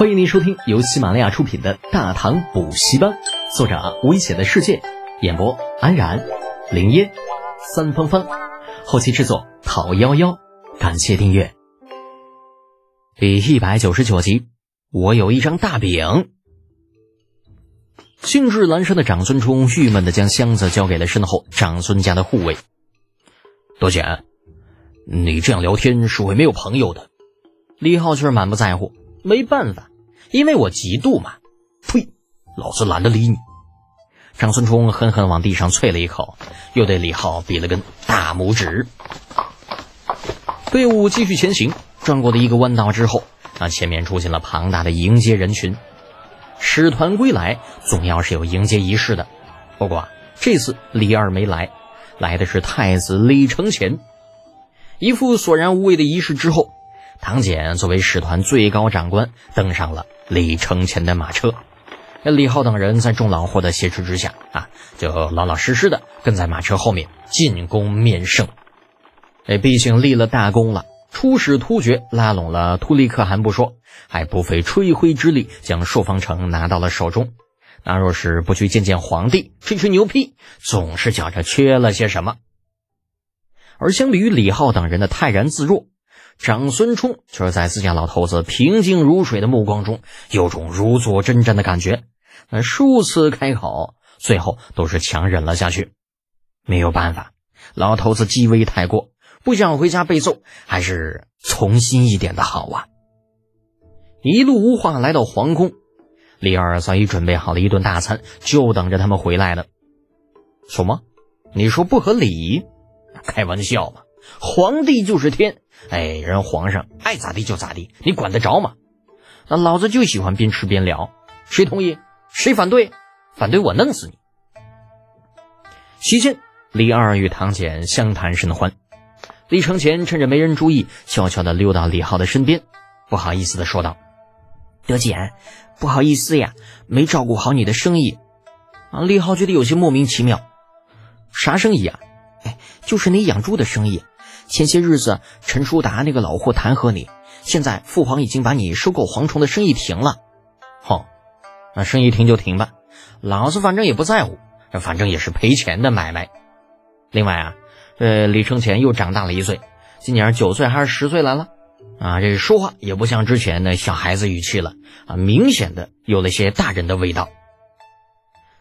欢迎您收听由喜马拉雅出品的《大唐补习班》，作者危险的世界，演播安然、林烟、三芳芳，后期制作讨幺幺，感谢订阅。第一百九十九集，我有一张大饼。兴致阑珊的长孙冲郁闷的将箱子交给了身后长孙家的护卫。多简，你这样聊天是会没有朋友的。李浩却是满不在乎，没办法，因为我嫉妒嘛。呸！老子懒得理你。张孙冲狠狠往地上啐了一口，又对李浩比了根大拇指。队伍继续前行，转过了一个弯道之后，那前面出现了庞大的迎接人群。使团归来，总要是有迎接仪式的。不过这次李二没来，来的是太子李承乾。一副索然无味的仪式之后。唐俭作为使团最高长官，登上了李承乾的马车。那李浩等人在众老货的挟持之下，啊，就老老实实的跟在马车后面进宫面圣。哎，毕竟立了大功了，出使突厥，拉拢了突利可汗不说，还不费吹灰之力将朔方城拿到了手中。那若是不去见见皇帝，吹吹牛皮，总是觉着缺了些什么。而相比于李浩等人的泰然自若。长孙冲却是在自家老头子平静如水的目光中，有种如坐针毡的感觉。那数次开口，最后都是强忍了下去。没有办法，老头子机微太过，不想回家被揍，还是从心一点的好啊。一路无话来到皇宫，李二早已准备好了一顿大餐，就等着他们回来了。什么？你说不合理？开玩笑嘛！皇帝就是天，哎，人皇上爱咋地就咋地，你管得着吗？那老子就喜欢边吃边聊，谁同意？谁反对？反对我弄死你！席间，李二与唐简相谈甚欢。李承乾趁着没人注意，悄悄地溜到李浩的身边，不好意思地说道：“德简，不好意思呀，没照顾好你的生意。”啊，李浩觉得有些莫名其妙，啥生意啊？哎，就是你养猪的生意。前些日子，陈叔达那个老货弹劾你，现在父皇已经把你收购蝗虫的生意停了。哼，那生意停就停吧，老子反正也不在乎，反正也是赔钱的买卖。另外啊，呃，李承乾又长大了一岁，今年九岁还是十岁来了？啊，这说话也不像之前的小孩子语气了啊，明显的有了些大人的味道。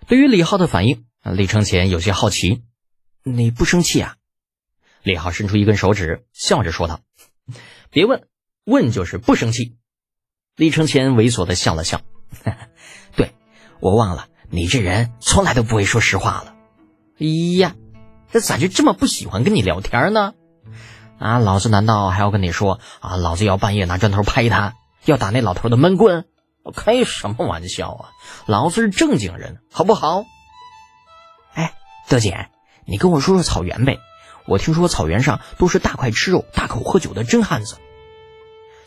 对于李浩的反应，李承乾有些好奇，你不生气啊？李浩伸出一根手指，笑着说道：“别问，问就是不生气。”李承乾猥琐的笑了笑：“ 对，我忘了，你这人从来都不会说实话了。哎呀，这咋就这么不喜欢跟你聊天呢？啊，老子难道还要跟你说啊？老子要半夜拿砖头拍他，要打那老头的闷棍？开什么玩笑啊！老子是正经人，好不好？哎，德姐，你跟我说说草原呗。”我听说草原上都是大块吃肉、大口喝酒的真汉子。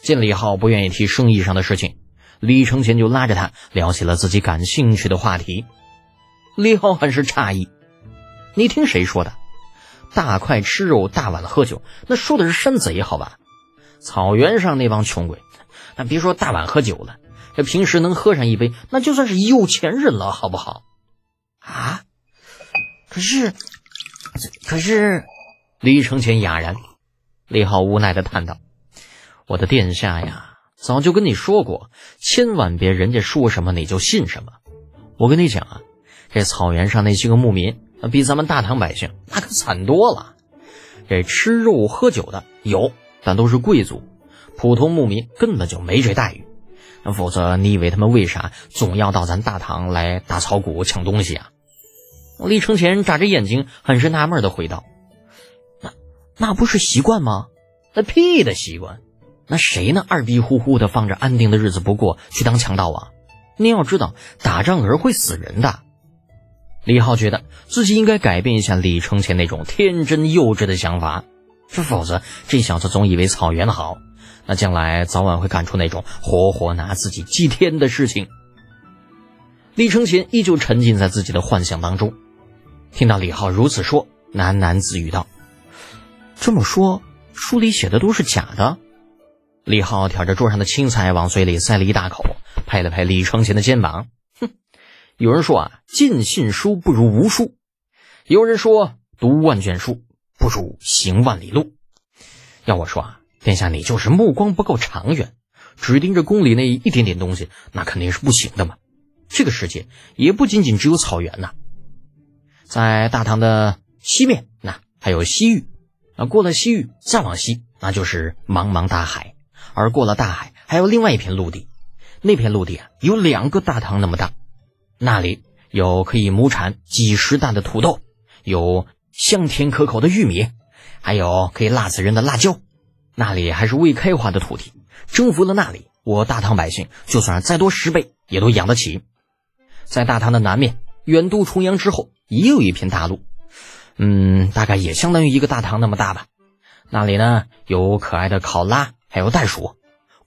见李浩不愿意提生意上的事情，李承前就拉着他聊起了自己感兴趣的话题。李浩很是诧异：“你听谁说的？大块吃肉、大碗喝酒，那说的是山贼好吧？草原上那帮穷鬼，那别说大碗喝酒了，这平时能喝上一杯，那就算是有钱人了，好不好？啊？可是，可是。”李承前哑然，李浩无奈的叹道：“我的殿下呀，早就跟你说过，千万别人家说什么你就信什么。我跟你讲啊，这草原上那些个牧民，比咱们大唐百姓那可惨多了。这吃肉喝酒的有，但都是贵族，普通牧民根本就没这待遇。否则，你以为他们为啥总要到咱大唐来打草谷抢东西啊？”李承乾眨着眼睛，很是纳闷的回道。那不是习惯吗？那屁的习惯！那谁呢？二逼呼呼的放着安定的日子不过，去当强盗啊？您要知道，打仗可是会死人的。李浩觉得自己应该改变一下李承前那种天真幼稚的想法，否则这小子总以为草原好，那将来早晚会干出那种活活拿自己祭天的事情。李承前依旧沉浸在自己的幻想当中，听到李浩如此说，喃喃自语道。这么说，书里写的都是假的。李浩挑着桌上的青菜往嘴里塞了一大口，拍了拍李承前的肩膀，哼，有人说啊，尽信书不如无书；有人说，读万卷书不如行万里路。要我说啊，殿下你就是目光不够长远，只盯着宫里那一点点东西，那肯定是不行的嘛。这个世界也不仅仅只有草原呐，在大唐的西面，那还有西域，过了西域再往西，那就是茫茫大海，而过了大海，还有另外一片陆地，那片陆地啊，有两个大唐那么大，那里有可以亩产几十担的土豆，有香甜可口的玉米，还有可以辣死人的辣椒，那里还是未开化的土地，征服了那里，我大唐百姓就算再多十倍，也都养得起。在大唐的南面，远渡重洋之后，也有一片大陆，嗯，大概也相当于一个大堂那么大吧。那里呢，有可爱的考拉，还有袋鼠。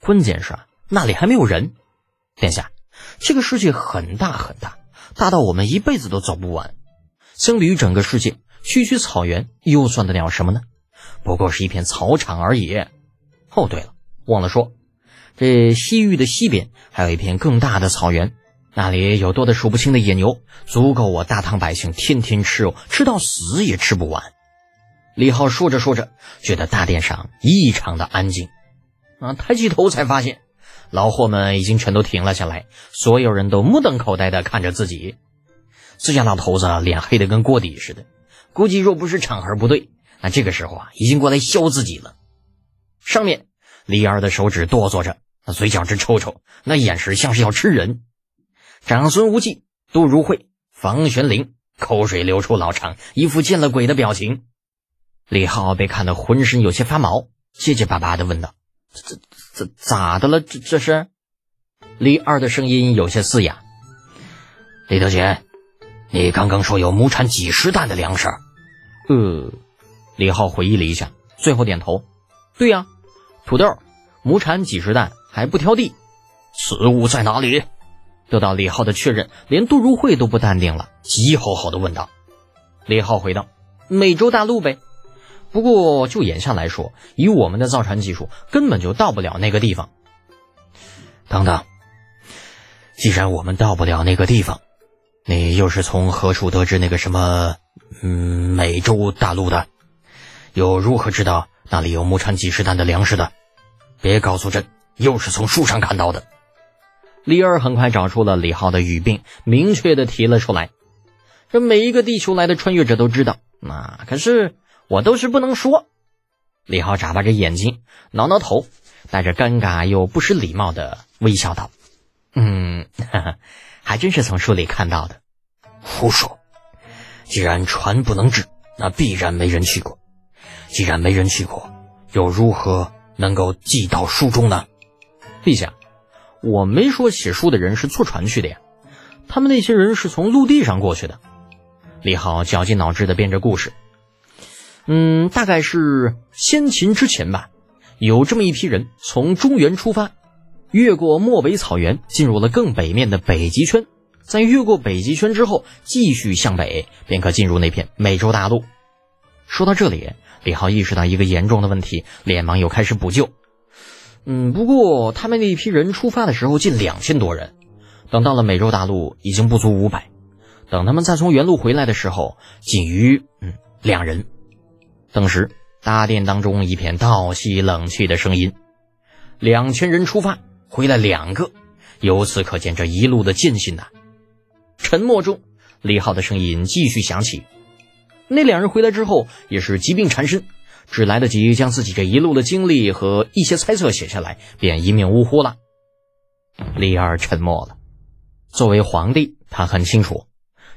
关键是那里还没有人。殿下，这个世界很大很大，大到我们一辈子都走不完。相比于整个世界，区区草原又算得了什么呢？不过是一片草场而已。哦，对了，忘了说，这西域的西边还有一片更大的草原。那里有多的数不清的野牛，足够我大唐百姓天天吃肉，吃到死也吃不完。李浩说着说着，觉得大殿上异常的安静。啊，抬起头才发现，老货们已经全都停了下来，所有人都目瞪口呆的看着自己。自家老头子脸黑的跟锅底似的，估计若不是场合不对，那这个时候啊，已经过来削自己了。上面李二的手指哆嗦着，那嘴角直抽抽，那眼神像是要吃人。长孙无忌、杜如晦、房玄龄口水流出老长，一副见了鬼的表情。李浩被看得浑身有些发毛，结结巴巴的问道：“这、这、这咋的了？这、这是？”李二的声音有些嘶哑：“李德贤，你刚刚说有亩产几十担的粮食？”呃，李浩回忆了一下，最后点头：“对呀，土豆，亩产几十担，还不挑地。此物在哪里？”得到李浩的确认，连杜如晦都不淡定了，急吼吼的问道：“李浩回道：美洲大陆呗。不过就眼下来说，以我们的造船技术，根本就到不了那个地方。等等，既然我们到不了那个地方，你又是从何处得知那个什么嗯美洲大陆的？又如何知道那里有亩产几十担的粮食的？别告诉朕，又是从树上看到的。”李二很快找出了李浩的语病，明确的提了出来。这每一个地球来的穿越者都知道，那可是我都是不能说。李浩眨巴着眼睛，挠挠头，带着尴尬又不失礼貌的微笑道：“嗯，还真是从书里看到的。”胡说！既然船不能治，那必然没人去过。既然没人去过，又如何能够记到书中呢？陛下。我没说写书的人是坐船去的呀，他们那些人是从陆地上过去的。李浩绞尽脑汁的编着故事，嗯，大概是先秦之前吧，有这么一批人从中原出发，越过漠北草原，进入了更北面的北极圈，在越过北极圈之后，继续向北，便可进入那片美洲大陆。说到这里，李浩意识到一个严重的问题，连忙又开始补救。嗯，不过他们那一批人出发的时候近两千多人，等到了美洲大陆已经不足五百，等他们再从原路回来的时候，仅余嗯两人。当时大殿当中一片倒吸冷气的声音，两千人出发回来两个，由此可见这一路的艰辛呐。沉默中，李浩的声音继续响起，那两人回来之后也是疾病缠身。只来得及将自己这一路的经历和一些猜测写下来，便一命呜呼了。李二沉默了。作为皇帝，他很清楚，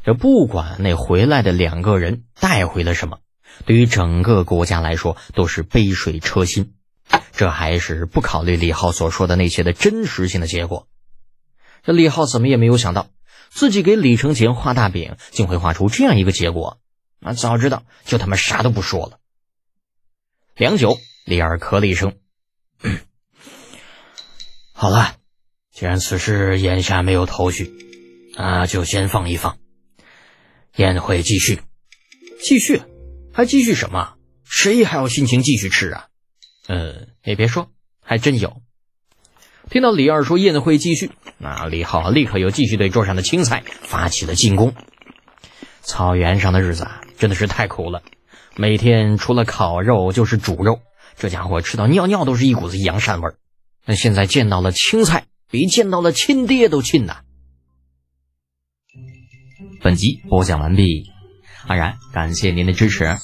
这不管那回来的两个人带回了什么，对于整个国家来说都是杯水车薪。这还是不考虑李浩所说的那些的真实性的结果。这李浩怎么也没有想到，自己给李承前画大饼，竟会画出这样一个结果。啊，早知道就他妈啥都不说了。良久，李二咳了一声：“ 好了，既然此事眼下没有头绪，那就先放一放。宴会继续，继续，还继续什么？谁还有心情继续吃啊？嗯，也别说，还真有。听到李二说宴会继续，那李浩立刻又继续对桌上的青菜发起了进攻。草原上的日子啊，真的是太苦了，每天除了烤肉就是煮肉，这家伙吃到尿尿都是一股子羊膻味。那现在见到了青菜，比见到了亲爹都亲呐。本集播讲完毕，安然感谢您的支持。